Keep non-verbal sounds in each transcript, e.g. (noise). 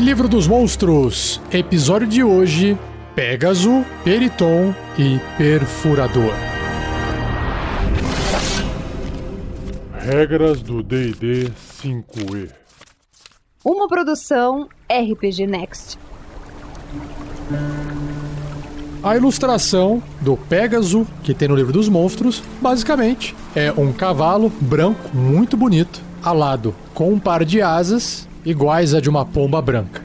Livro dos Monstros, episódio de hoje: Pégaso, Periton e Perfurador. Regras do DD 5E. Uma produção RPG Next. A ilustração do Pégaso, que tem no livro dos monstros, basicamente é um cavalo branco muito bonito, alado com um par de asas iguais a de uma pomba branca.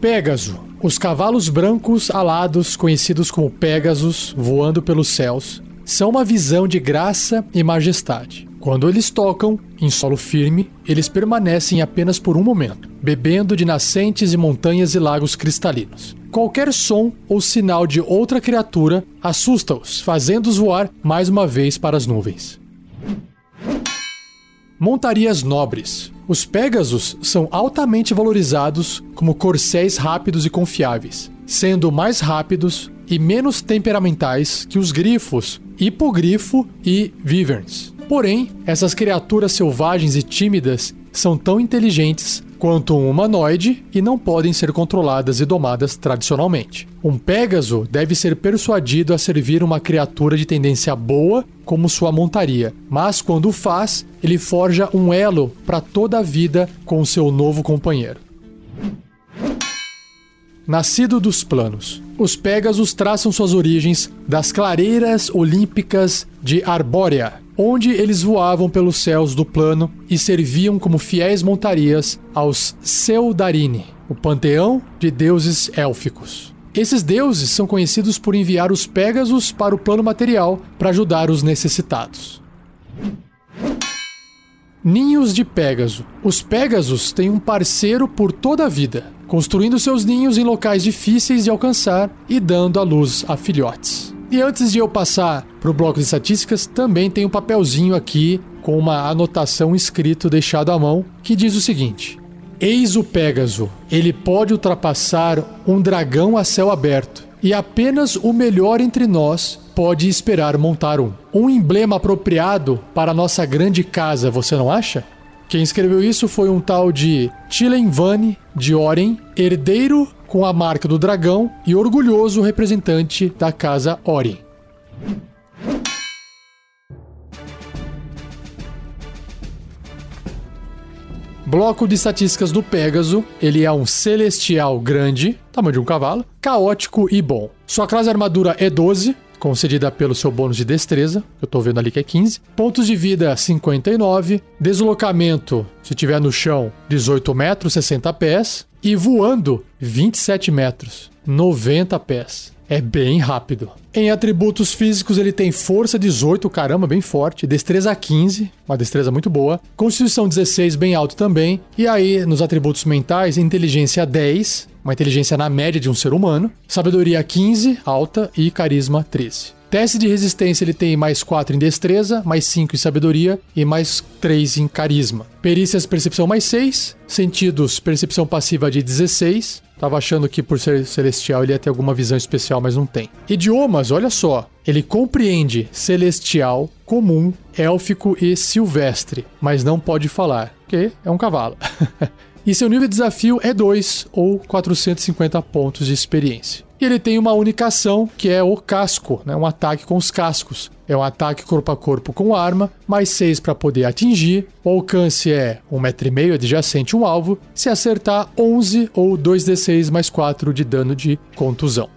Pégaso. Os cavalos brancos alados, conhecidos como Pégasos, voando pelos céus, são uma visão de graça e majestade. Quando eles tocam em solo firme, eles permanecem apenas por um momento, bebendo de nascentes e montanhas e lagos cristalinos. Qualquer som ou sinal de outra criatura assusta-os, fazendo-os voar mais uma vez para as nuvens. Montarias nobres. Os Pégasos são altamente valorizados como corcéis rápidos e confiáveis, sendo mais rápidos e menos temperamentais que os grifos, hipogrifo e wyverns. Porém, essas criaturas selvagens e tímidas são tão inteligentes quanto um humanoide e não podem ser controladas e domadas tradicionalmente. Um Pégaso deve ser persuadido a servir uma criatura de tendência boa como sua montaria, mas quando o faz, ele forja um elo para toda a vida com seu novo companheiro. Nascido dos planos. Os Pégasos traçam suas origens das clareiras olímpicas de Arbórea, onde eles voavam pelos céus do plano e serviam como fiéis montarias aos Seudarini, o panteão de deuses élficos. Esses deuses são conhecidos por enviar os Pégasos para o plano material para ajudar os necessitados. Ninhos de Pégaso. Os Pégasos têm um parceiro por toda a vida, construindo seus ninhos em locais difíceis de alcançar e dando à luz a filhotes. E antes de eu passar para o bloco de estatísticas, também tem um papelzinho aqui com uma anotação escrito deixado à mão que diz o seguinte: Eis o Pégaso. Ele pode ultrapassar um dragão a céu aberto, e apenas o melhor entre nós pode esperar montar um. Um emblema apropriado para a nossa grande casa, você não acha? Quem escreveu isso foi um tal de Tilenvani de Oren, herdeiro com a marca do dragão e orgulhoso representante da casa Oren. Bloco de estatísticas do Pégaso. Ele é um celestial grande, tamanho de um cavalo, caótico e bom. Sua classe armadura é 12, concedida pelo seu bônus de destreza, que eu tô vendo ali que é 15. Pontos de vida, 59. Deslocamento, se tiver no chão, 18 metros, 60 pés. E voando, 27 metros, 90 pés. É bem rápido. Em atributos físicos, ele tem força 18, caramba, bem forte. Destreza 15, uma destreza muito boa. Constituição 16, bem alto também. E aí, nos atributos mentais, inteligência 10, uma inteligência na média de um ser humano. Sabedoria 15, alta. E carisma 13. Teste de resistência ele tem mais 4 em destreza, mais 5 em sabedoria e mais 3 em carisma. Perícias percepção mais 6, sentidos percepção passiva de 16, Tava achando que por ser celestial ele ia ter alguma visão especial, mas não tem. Idiomas, olha só. Ele compreende celestial, comum, élfico e silvestre, mas não pode falar, porque é um cavalo. (laughs) e seu nível de desafio é 2 ou 450 pontos de experiência. E ele tem uma única ação, que é o casco, né? um ataque com os cascos. É um ataque corpo a corpo com arma, mais 6 para poder atingir. O alcance é 1,5m adjacente um alvo. Se acertar, 11 ou 2d6 mais 4 de dano de contusão.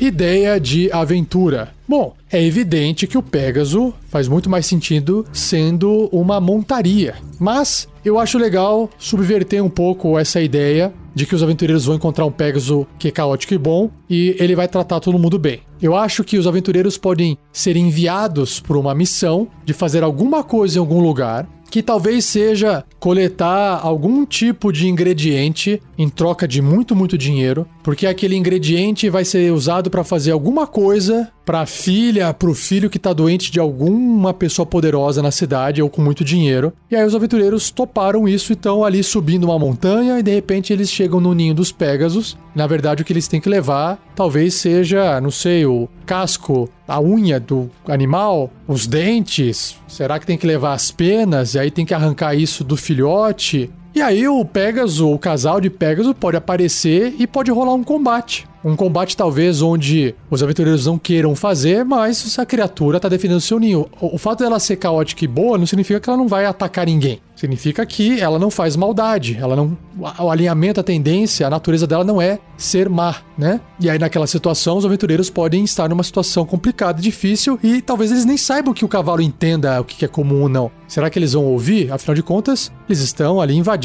Ideia de aventura. Bom, é evidente que o Pégaso faz muito mais sentido sendo uma montaria. Mas eu acho legal subverter um pouco essa ideia de que os aventureiros vão encontrar um Pégaso que é caótico e bom e ele vai tratar todo mundo bem. Eu acho que os aventureiros podem ser enviados por uma missão de fazer alguma coisa em algum lugar que talvez seja coletar algum tipo de ingrediente em troca de muito, muito dinheiro, porque aquele ingrediente vai ser usado para fazer alguma coisa para a filha, para o filho que tá doente de alguma pessoa poderosa na cidade ou com muito dinheiro. E aí os aventureiros toparam isso e estão ali subindo uma montanha e de repente eles chegam no ninho dos Pégasos. Na verdade, o que eles têm que levar talvez seja, não sei, o casco, a unha do animal, os dentes. Será que tem que levar as penas e aí tem que arrancar isso do filhote? E aí o Pegasus, o casal de Pegasus pode aparecer e pode rolar um combate. Um combate talvez onde os aventureiros não queiram fazer, mas a criatura tá defendendo seu ninho. O, o fato dela ser caótica e boa não significa que ela não vai atacar ninguém. Significa que ela não faz maldade, ela não. O alinhamento, a tendência, a natureza dela não é ser má, né? E aí, naquela situação, os aventureiros podem estar numa situação complicada, difícil, e talvez eles nem saibam que o cavalo entenda o que é comum ou não. Será que eles vão ouvir? Afinal de contas, eles estão ali invadindo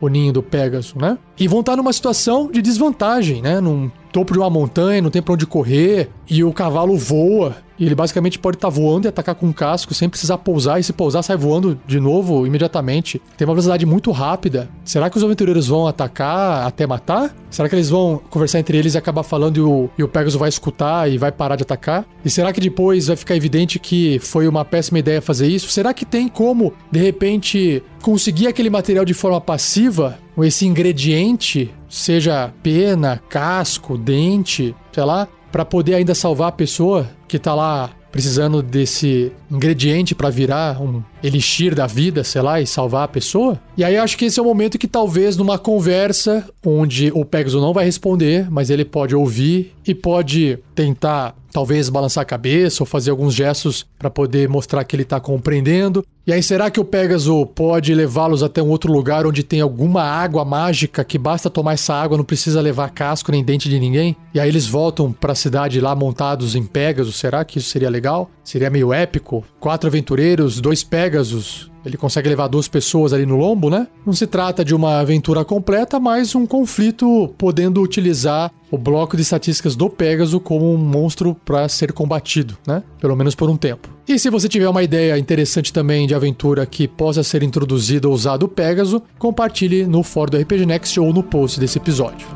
o ninho do Pégaso, né? E vão estar numa situação de desvantagem, né? Num topo de uma montanha, não tem pra onde correr, e o cavalo voa. E ele basicamente pode estar tá voando e atacar com um casco sem precisar pousar, e se pousar, sai voando de novo imediatamente. Tem uma velocidade muito rápida. Será que os aventureiros vão atacar até matar? Será que eles vão conversar entre eles e acabar falando e o, e o Pegasus vai escutar e vai parar de atacar? E será que depois vai ficar evidente que foi uma péssima ideia fazer isso? Será que tem como, de repente, conseguir aquele material de forma passiva? Esse ingrediente, seja pena, casco, dente, sei lá, para poder ainda salvar a pessoa que tá lá precisando desse ingrediente para virar um elixir da vida, sei lá, e salvar a pessoa. E aí acho que esse é o momento que talvez numa conversa onde o Pegasus não vai responder, mas ele pode ouvir e pode tentar talvez balançar a cabeça ou fazer alguns gestos para poder mostrar que ele está compreendendo. E aí, será que o Pegasus pode levá-los até um outro lugar onde tem alguma água mágica que basta tomar essa água, não precisa levar casco nem dente de ninguém? E aí eles voltam para a cidade lá montados em Pegasus. Será que isso seria legal? Seria meio épico? Quatro aventureiros, dois Pegasus, ele consegue levar duas pessoas ali no lombo, né? Não se trata de uma aventura completa, mas um conflito podendo utilizar o bloco de estatísticas do Pegasus como um monstro para ser combatido, né? Pelo menos por um tempo. E se você tiver uma ideia interessante também de aventura que possa ser introduzida ou usada o Pegasus, compartilhe no fórum do RPG Next ou no post desse episódio.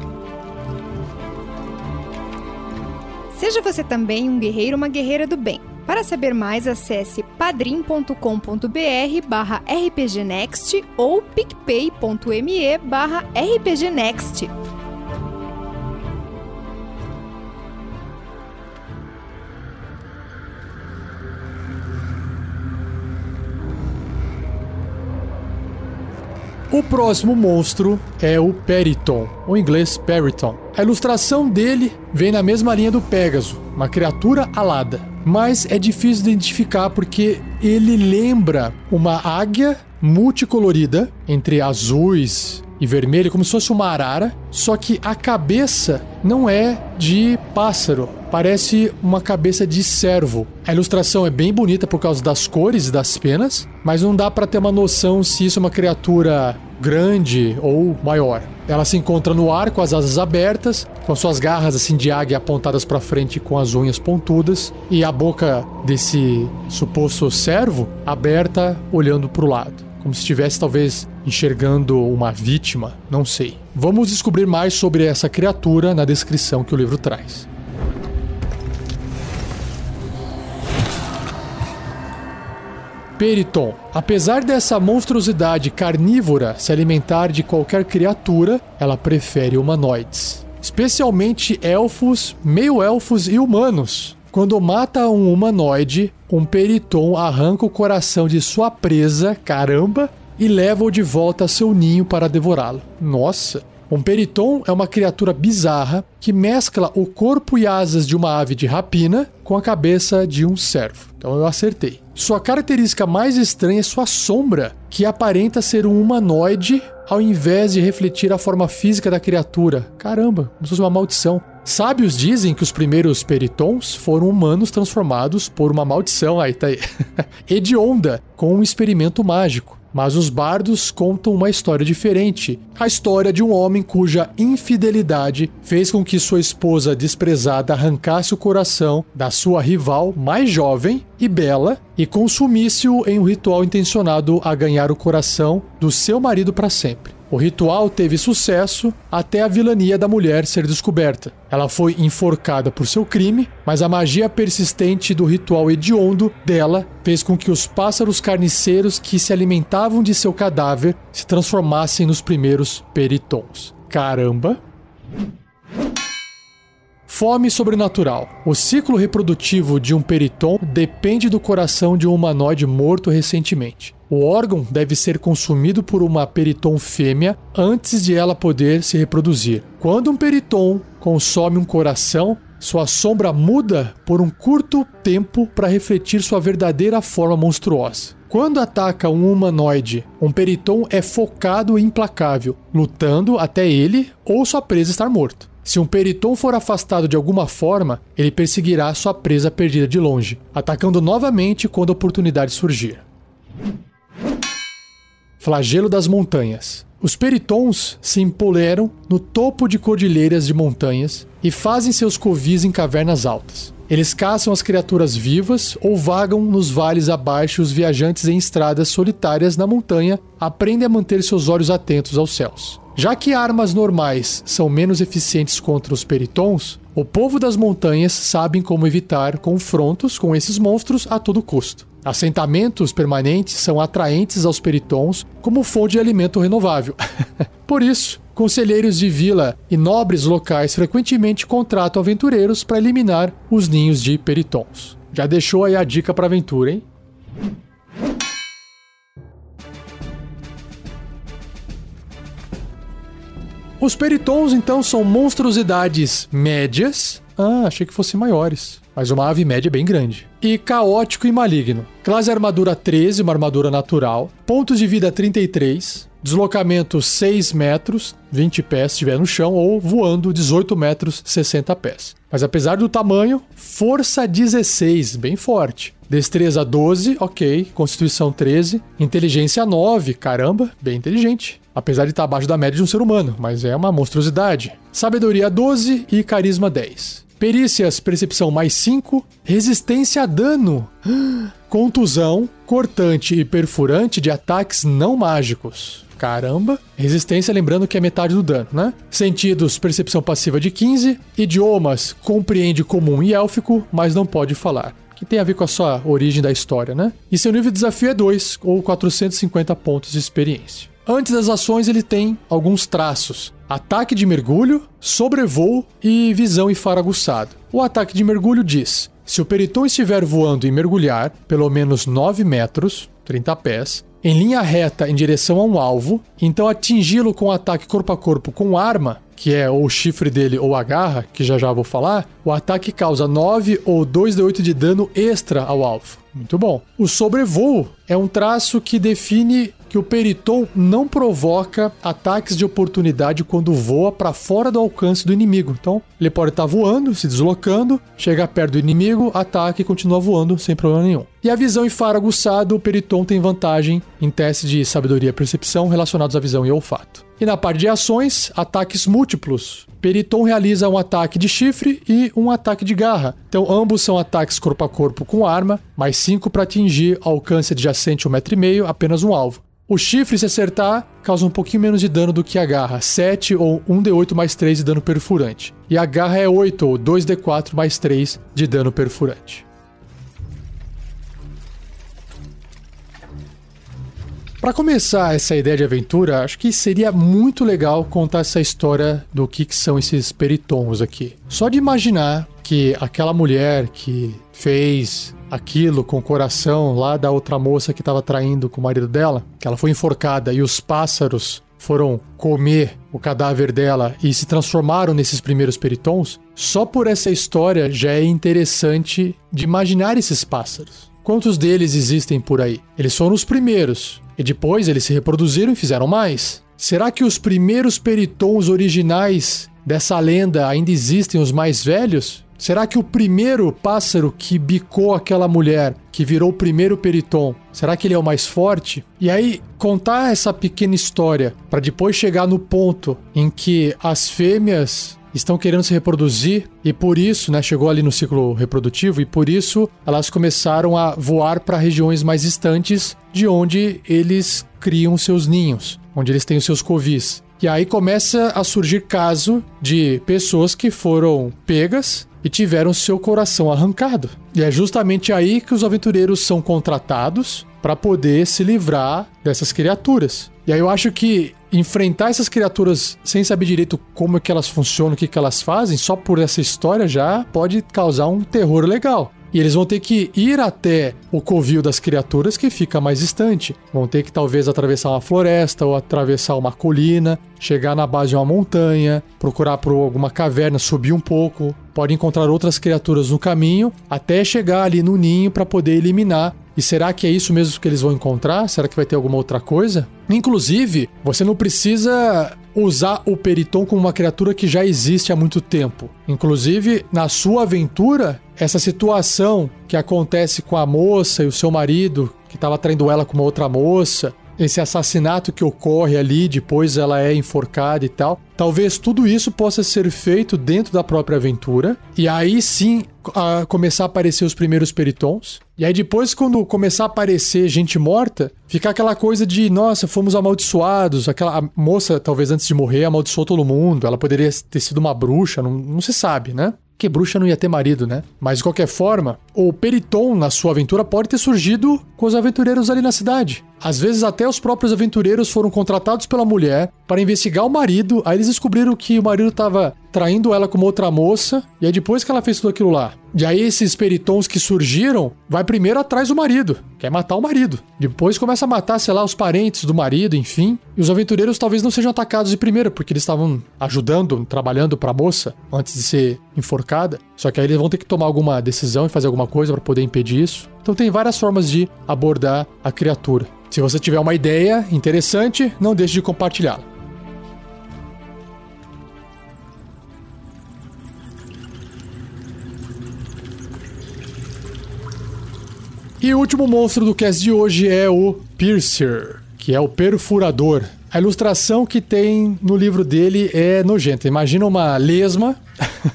Seja você também um guerreiro ou uma guerreira do bem. Para saber mais, acesse padrim.com.br barra rpgnext ou picpay.me barra rpgnext. O próximo monstro é o Periton, ou em inglês Periton. A ilustração dele vem na mesma linha do Pégaso, uma criatura alada. Mas é difícil de identificar porque ele lembra uma águia multicolorida, entre azuis e vermelho, como se fosse uma arara, só que a cabeça não é de pássaro, parece uma cabeça de cervo. A ilustração é bem bonita por causa das cores e das penas, mas não dá para ter uma noção se isso é uma criatura grande ou maior. Ela se encontra no ar com as asas abertas, com suas garras assim de águia apontadas para frente com as unhas pontudas e a boca desse suposto servo aberta olhando para o lado, como se estivesse talvez enxergando uma vítima, não sei. Vamos descobrir mais sobre essa criatura na descrição que o livro traz. Periton. Apesar dessa monstruosidade carnívora se alimentar de qualquer criatura, ela prefere humanoides. Especialmente elfos, meio-elfos e humanos. Quando mata um humanoide, um periton arranca o coração de sua presa, caramba, e leva-o de volta a seu ninho para devorá-lo. Nossa! Um periton é uma criatura bizarra que mescla o corpo e asas de uma ave de rapina com a cabeça de um servo. Então eu acertei. Sua característica mais estranha é sua sombra, que aparenta ser um humanoide ao invés de refletir a forma física da criatura. Caramba, como se fosse uma maldição. Sábios dizem que os primeiros peritons foram humanos transformados por uma maldição, aí tá aí, (laughs) hedionda, com um experimento mágico. Mas os bardos contam uma história diferente. A história de um homem cuja infidelidade fez com que sua esposa desprezada arrancasse o coração da sua rival mais jovem e bela e consumisse-o em um ritual intencionado a ganhar o coração do seu marido para sempre. O ritual teve sucesso até a vilania da mulher ser descoberta. Ela foi enforcada por seu crime, mas a magia persistente do ritual hediondo dela fez com que os pássaros carniceiros que se alimentavam de seu cadáver se transformassem nos primeiros peritons. Caramba! Fome sobrenatural. O ciclo reprodutivo de um periton depende do coração de um humanoide morto recentemente. O órgão deve ser consumido por uma periton fêmea antes de ela poder se reproduzir. Quando um periton consome um coração, sua sombra muda por um curto tempo para refletir sua verdadeira forma monstruosa. Quando ataca um humanoide, um periton é focado e implacável, lutando até ele ou sua presa estar morto. Se um periton for afastado de alguma forma, ele perseguirá sua presa perdida de longe, atacando novamente quando a oportunidade surgir. Flagelo das montanhas. Os peritons se empoleram no topo de cordilheiras de montanhas e fazem seus covis em cavernas altas. Eles caçam as criaturas vivas ou vagam nos vales abaixo os viajantes em estradas solitárias na montanha aprendem a manter seus olhos atentos aos céus. Já que armas normais são menos eficientes contra os peritons, o povo das montanhas sabe como evitar confrontos com esses monstros a todo custo. Assentamentos permanentes são atraentes aos peritons como fonte de alimento renovável. (laughs) Por isso, conselheiros de vila e nobres locais frequentemente contratam aventureiros para eliminar os ninhos de peritons. Já deixou aí a dica para aventura, hein? Os peritons, então, são monstruosidades médias. Ah, achei que fossem maiores. Mas uma ave média bem grande. E caótico e maligno. Classe armadura 13, uma armadura natural. Pontos de vida 33. Deslocamento 6 metros, 20 pés se estiver no chão, ou voando 18 metros, 60 pés. Mas apesar do tamanho, força 16, bem forte. Destreza 12, ok. Constituição 13. Inteligência 9, caramba, bem inteligente. Apesar de estar abaixo da média de um ser humano, mas é uma monstruosidade. Sabedoria 12 e carisma 10. Perícias, percepção mais 5. Resistência a dano. Contusão, cortante e perfurante de ataques não mágicos. Caramba. Resistência, lembrando que é metade do dano, né? Sentidos, percepção passiva de 15. Idiomas, compreende comum e élfico, mas não pode falar que tem a ver com a sua origem da história, né? E seu nível de desafio é 2, ou 450 pontos de experiência. Antes das ações, ele tem alguns traços: ataque de mergulho, sobrevoo e visão e faro aguçado. O ataque de mergulho diz: se o periton estiver voando e mergulhar pelo menos 9 metros, 30 pés, em linha reta em direção a um alvo, então atingi-lo com ataque corpo a corpo com arma, que é ou o chifre dele ou a garra, que já já vou falar, o ataque causa 9 ou 2d8 de dano extra ao alvo. Muito bom. O sobrevoo é um traço que define que o Periton não provoca ataques de oportunidade quando voa para fora do alcance do inimigo. Então, ele pode estar tá voando, se deslocando, chega perto do inimigo, ataca e continua voando sem problema nenhum. E a visão e faro aguçado, o Periton tem vantagem em testes de sabedoria e percepção relacionados à visão e olfato. E na parte de ações, ataques múltiplos. Periton realiza um ataque de chifre e um ataque de garra. Então, ambos são ataques corpo a corpo com arma, mais 5 para atingir alcance adjacente 1,5m, apenas um alvo. O chifre, se acertar, causa um pouquinho menos de dano do que a garra, 7 ou 1d8 mais 3 de dano perfurante. E a garra é 8 ou 2d4 mais 3 de dano perfurante. Para começar essa ideia de aventura, acho que seria muito legal contar essa história do que, que são esses peritons aqui. Só de imaginar que aquela mulher que fez aquilo com o coração lá da outra moça que estava traindo com o marido dela, que ela foi enforcada e os pássaros foram comer o cadáver dela e se transformaram nesses primeiros peritons, só por essa história já é interessante de imaginar esses pássaros. Quantos deles existem por aí? Eles foram os primeiros, e depois eles se reproduziram e fizeram mais. Será que os primeiros peritons originais dessa lenda ainda existem os mais velhos? Será que o primeiro pássaro que bicou aquela mulher, que virou o primeiro periton, será que ele é o mais forte? E aí contar essa pequena história para depois chegar no ponto em que as fêmeas estão querendo se reproduzir e por isso, né, chegou ali no ciclo reprodutivo e por isso elas começaram a voar para regiões mais distantes de onde eles criam seus ninhos, onde eles têm os seus covis. E aí começa a surgir caso de pessoas que foram pegas e tiveram seu coração arrancado. E é justamente aí que os aventureiros são contratados para poder se livrar dessas criaturas. E aí eu acho que enfrentar essas criaturas sem saber direito como é que elas funcionam, o que, que elas fazem, só por essa história já pode causar um terror legal. E eles vão ter que ir até o covil das criaturas que fica mais distante. Vão ter que talvez atravessar uma floresta ou atravessar uma colina, chegar na base de uma montanha, procurar por alguma caverna, subir um pouco. Pode encontrar outras criaturas no caminho até chegar ali no ninho para poder eliminar e será que é isso mesmo que eles vão encontrar? Será que vai ter alguma outra coisa? Inclusive, você não precisa usar o Periton como uma criatura que já existe há muito tempo. Inclusive, na sua aventura, essa situação que acontece com a moça e o seu marido, que estava traindo ela com uma outra moça, esse assassinato que ocorre ali, depois ela é enforcada e tal. Talvez tudo isso possa ser feito dentro da própria aventura. E aí sim a começar a aparecer os primeiros peritons. E aí depois, quando começar a aparecer gente morta, ficar aquela coisa de, nossa, fomos amaldiçoados. Aquela moça, talvez antes de morrer, amaldiçoou todo mundo. Ela poderia ter sido uma bruxa, não, não se sabe, né? Que bruxa não ia ter marido, né? Mas de qualquer forma, o Periton na sua aventura pode ter surgido com os aventureiros ali na cidade. Às vezes até os próprios aventureiros foram contratados pela mulher para investigar o marido, aí eles descobriram que o marido estava traindo ela com outra moça, e aí depois que ela fez tudo aquilo lá. E aí esses peritons que surgiram, vai primeiro atrás do marido, quer matar o marido. Depois começa a matar, sei lá, os parentes do marido, enfim. E os aventureiros talvez não sejam atacados de primeira, porque eles estavam ajudando, trabalhando para a moça antes de ser enforcada. Só que aí eles vão ter que tomar alguma decisão e fazer alguma coisa para poder impedir isso. Então tem várias formas de abordar a criatura. Se você tiver uma ideia interessante, não deixe de compartilhá-la. E o último monstro do cast de hoje é o Piercer, que é o perfurador. A ilustração que tem no livro dele é nojenta. Imagina uma lesma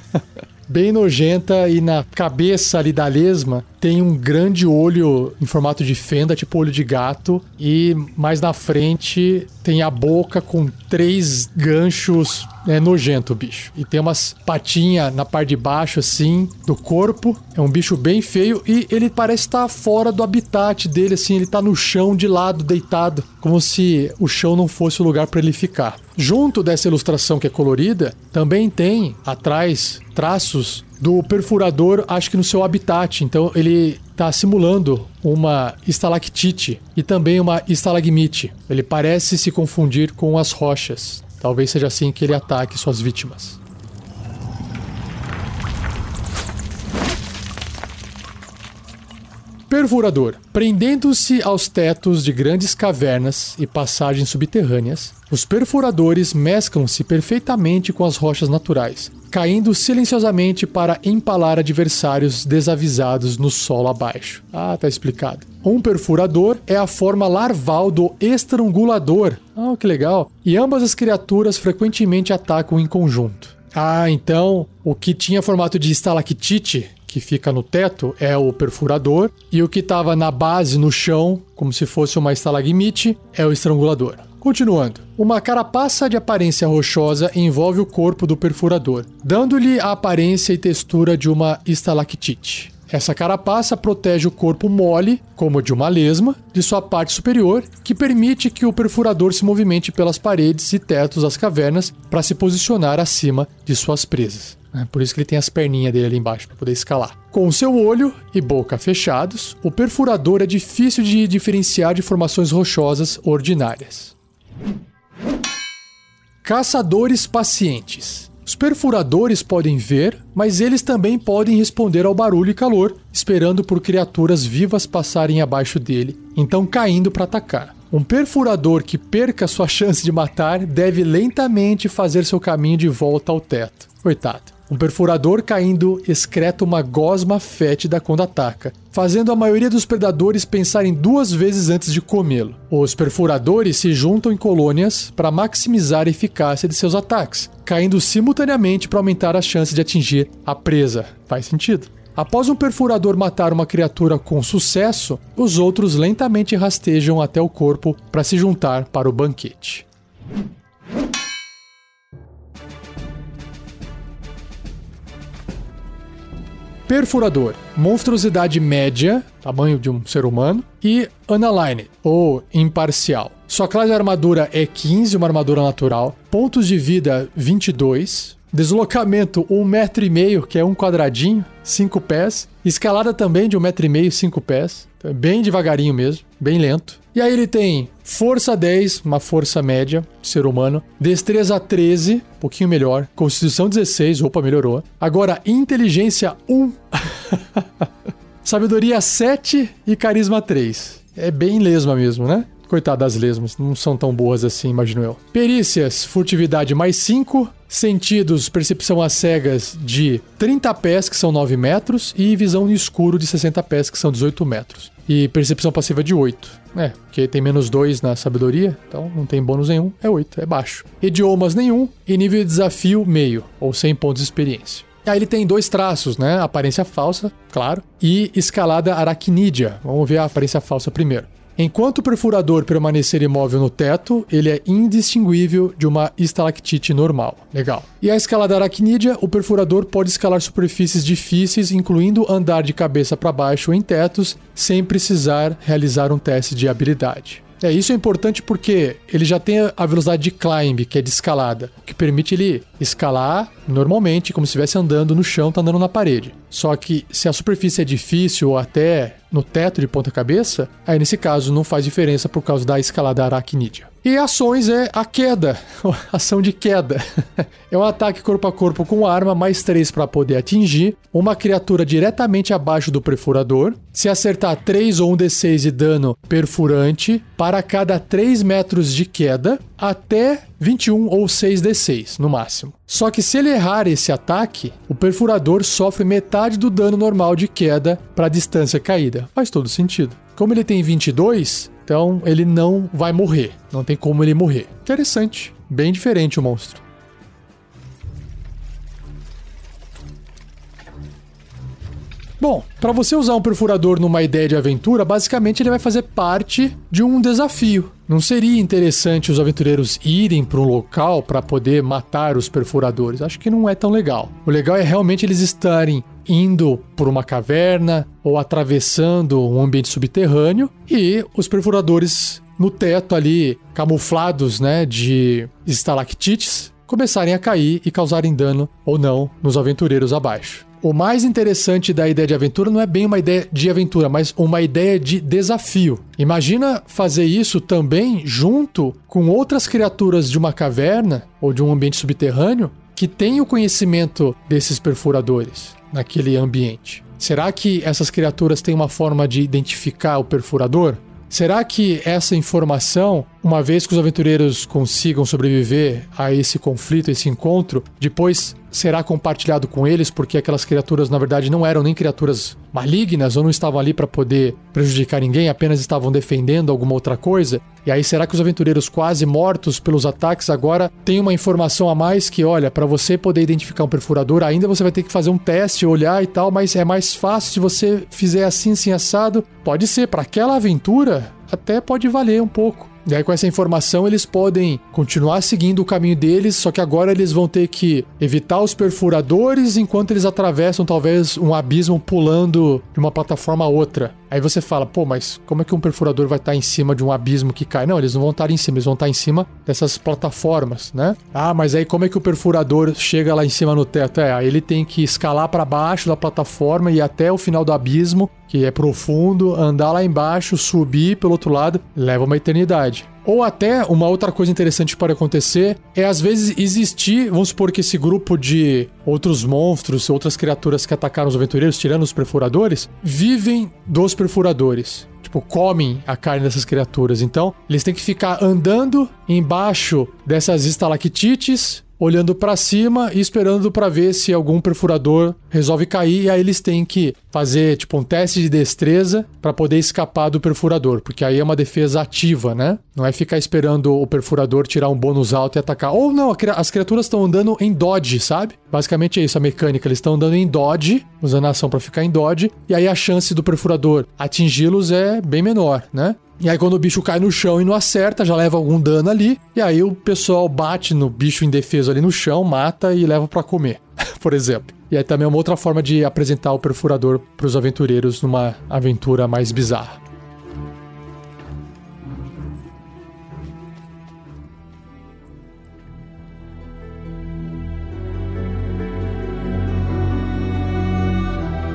(laughs) bem nojenta e na cabeça ali da lesma tem um grande olho em formato de fenda, tipo olho de gato, e mais na frente tem a boca com três ganchos é nojento o bicho. E tem umas patinhas na parte de baixo, assim, do corpo. É um bicho bem feio e ele parece estar fora do habitat dele, assim. Ele tá no chão, de lado, deitado, como se o chão não fosse o lugar para ele ficar. Junto dessa ilustração que é colorida, também tem atrás traços do perfurador, acho que no seu habitat. Então ele está simulando uma estalactite e também uma estalagmite. Ele parece se confundir com as rochas. Talvez seja assim que ele ataque suas vítimas. Perfurador. Prendendo-se aos tetos de grandes cavernas e passagens subterrâneas, os perfuradores mesclam-se perfeitamente com as rochas naturais, caindo silenciosamente para empalar adversários desavisados no solo abaixo. Ah, tá explicado. Um perfurador é a forma larval do estrangulador. Ah, que legal. E ambas as criaturas frequentemente atacam em conjunto. Ah, então o que tinha formato de estalactite, que fica no teto, é o perfurador, e o que estava na base, no chão, como se fosse uma estalagmite, é o estrangulador. Continuando. Uma carapaça de aparência rochosa envolve o corpo do perfurador, dando-lhe a aparência e textura de uma estalactite. Essa carapaça protege o corpo mole, como de uma lesma, de sua parte superior, que permite que o perfurador se movimente pelas paredes e tetos das cavernas para se posicionar acima de suas presas. É por isso que ele tem as perninhas dele ali embaixo para poder escalar. Com seu olho e boca fechados, o perfurador é difícil de diferenciar de formações rochosas ordinárias. Caçadores pacientes. Os perfuradores podem ver, mas eles também podem responder ao barulho e calor, esperando por criaturas vivas passarem abaixo dele, então caindo para atacar. Um perfurador que perca sua (laughs) chance de matar deve lentamente fazer seu caminho de volta ao teto. Coitado. Um perfurador caindo excreta uma gosma fétida quando ataca, fazendo a maioria dos predadores pensarem duas vezes antes de comê-lo. Os perfuradores se juntam em colônias para maximizar a eficácia de seus ataques, caindo simultaneamente para aumentar a chance de atingir a presa. Faz sentido? Após um perfurador matar uma criatura com sucesso, os outros lentamente rastejam até o corpo para se juntar para o banquete. Perfurador, monstruosidade média, tamanho de um ser humano, e unaligned, ou imparcial. Sua classe de armadura é 15, uma armadura natural, pontos de vida 22, deslocamento 1,5 metro e meio, que é um quadradinho, 5 pés, escalada também de 1,5 metro e meio, 5 pés, então, bem devagarinho mesmo, bem lento. E aí ele tem força 10, uma força média, ser humano, destreza 13, um pouquinho melhor, constituição 16, opa, melhorou. Agora inteligência 1, (laughs) sabedoria 7 e carisma 3. É bem lesma mesmo, né? Coitado das lesmas, não são tão boas assim, imagino eu. Perícias, furtividade mais 5, sentidos, percepção às cegas de 30 pés, que são 9 metros, e visão no escuro de 60 pés, que são 18 metros. E percepção passiva de 8. É, porque tem menos 2 na sabedoria, então não tem bônus nenhum, é 8, é baixo. Idiomas nenhum, e nível de desafio meio, ou 100 pontos de experiência. Aí ele tem dois traços, né? Aparência falsa, claro, e escalada aracnídea. Vamos ver a aparência falsa primeiro. Enquanto o perfurador permanecer imóvel no teto, ele é indistinguível de uma estalactite normal. Legal. E a escalada aracnídea, o perfurador pode escalar superfícies difíceis, incluindo andar de cabeça para baixo em tetos, sem precisar realizar um teste de habilidade. É, isso é importante porque ele já tem a velocidade de climb, que é de escalada, que permite ele escalar normalmente, como se estivesse andando no chão, tá andando na parede. Só que se a superfície é difícil ou até no teto de ponta cabeça, aí nesse caso não faz diferença por causa da escalada aracnídea. E ações é a queda, (laughs) ação de queda. (laughs) É um ataque corpo a corpo com arma, mais 3 para poder atingir uma criatura diretamente abaixo do perfurador. Se acertar 3 ou um D6 de dano perfurante para cada 3 metros de queda, até 21 ou 6d6 no máximo. Só que se ele errar esse ataque, o perfurador sofre metade do dano normal de queda para a distância caída. Faz todo sentido. Como ele tem 22, então ele não vai morrer. Não tem como ele morrer. Interessante. Bem diferente o monstro. Bom, para você usar um perfurador numa ideia de aventura, basicamente ele vai fazer parte de um desafio. Não seria interessante os aventureiros irem para um local para poder matar os perfuradores? Acho que não é tão legal. O legal é realmente eles estarem indo por uma caverna ou atravessando um ambiente subterrâneo e os perfuradores no teto ali, camuflados, né, de estalactites, começarem a cair e causarem dano ou não nos aventureiros abaixo. O mais interessante da ideia de aventura não é bem uma ideia de aventura, mas uma ideia de desafio. Imagina fazer isso também junto com outras criaturas de uma caverna ou de um ambiente subterrâneo que têm o conhecimento desses perfuradores naquele ambiente. Será que essas criaturas têm uma forma de identificar o perfurador? Será que essa informação, uma vez que os aventureiros consigam sobreviver a esse conflito, esse encontro, depois será compartilhado com eles porque aquelas criaturas na verdade não eram nem criaturas malignas ou não estavam ali para poder prejudicar ninguém, apenas estavam defendendo alguma outra coisa? E aí será que os aventureiros quase mortos pelos ataques agora têm uma informação a mais que, olha, para você poder identificar um perfurador, ainda você vai ter que fazer um teste, olhar e tal, mas é mais fácil se você fizer assim, assim assado. Pode ser para aquela aventura, até pode valer um pouco. E aí, com essa informação, eles podem continuar seguindo o caminho deles, só que agora eles vão ter que evitar os perfuradores enquanto eles atravessam talvez um abismo pulando de uma plataforma a outra. Aí você fala, pô, mas como é que um perfurador vai estar em cima de um abismo que cai? Não, eles não vão estar em cima, eles vão estar em cima dessas plataformas, né? Ah, mas aí como é que o perfurador chega lá em cima no teto? É, aí ele tem que escalar para baixo da plataforma e até o final do abismo, que é profundo, andar lá embaixo, subir pelo outro lado, leva uma eternidade. Ou até uma outra coisa interessante pode acontecer é às vezes existir, vamos supor que esse grupo de outros monstros, outras criaturas que atacaram os aventureiros, tirando os perfuradores, vivem dos perfuradores. Tipo, comem a carne dessas criaturas. Então, eles têm que ficar andando embaixo dessas estalactites olhando para cima e esperando para ver se algum perfurador resolve cair e aí eles têm que fazer tipo um teste de destreza para poder escapar do perfurador, porque aí é uma defesa ativa, né? Não é ficar esperando o perfurador tirar um bônus alto e atacar. Ou não, as criaturas estão andando em dodge, sabe? Basicamente é isso a mecânica, eles estão andando em dodge, usando a ação para ficar em dodge, e aí a chance do perfurador atingi-los é bem menor, né? E aí quando o bicho cai no chão e não acerta, já leva algum dano ali. E aí o pessoal bate no bicho indefeso ali no chão, mata e leva para comer, (laughs) por exemplo. E aí também é uma outra forma de apresentar o perfurador para os aventureiros numa aventura mais bizarra.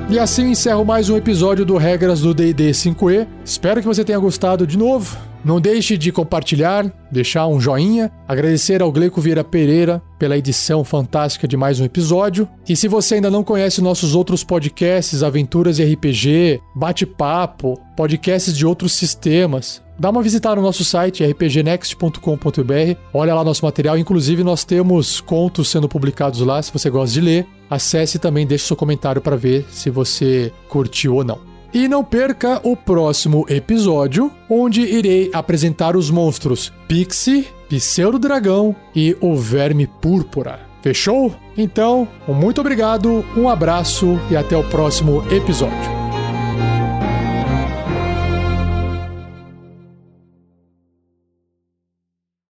E assim encerro mais um episódio do Regras do D&D 5e. Espero que você tenha gostado de novo. Não deixe de compartilhar, deixar um joinha, agradecer ao Gleico Vieira Pereira pela edição fantástica de mais um episódio. E se você ainda não conhece nossos outros podcasts, Aventuras e RPG, Bate-Papo, podcasts de outros sistemas, dá uma visitada no nosso site rpgnext.com.br. Olha lá nosso material, inclusive nós temos contos sendo publicados lá, se você gosta de ler. Acesse também deixe seu comentário para ver se você curtiu ou não. E não perca o próximo episódio, onde irei apresentar os monstros Pixie, Pseudo Dragão e o Verme Púrpura. Fechou? Então, muito obrigado, um abraço e até o próximo episódio.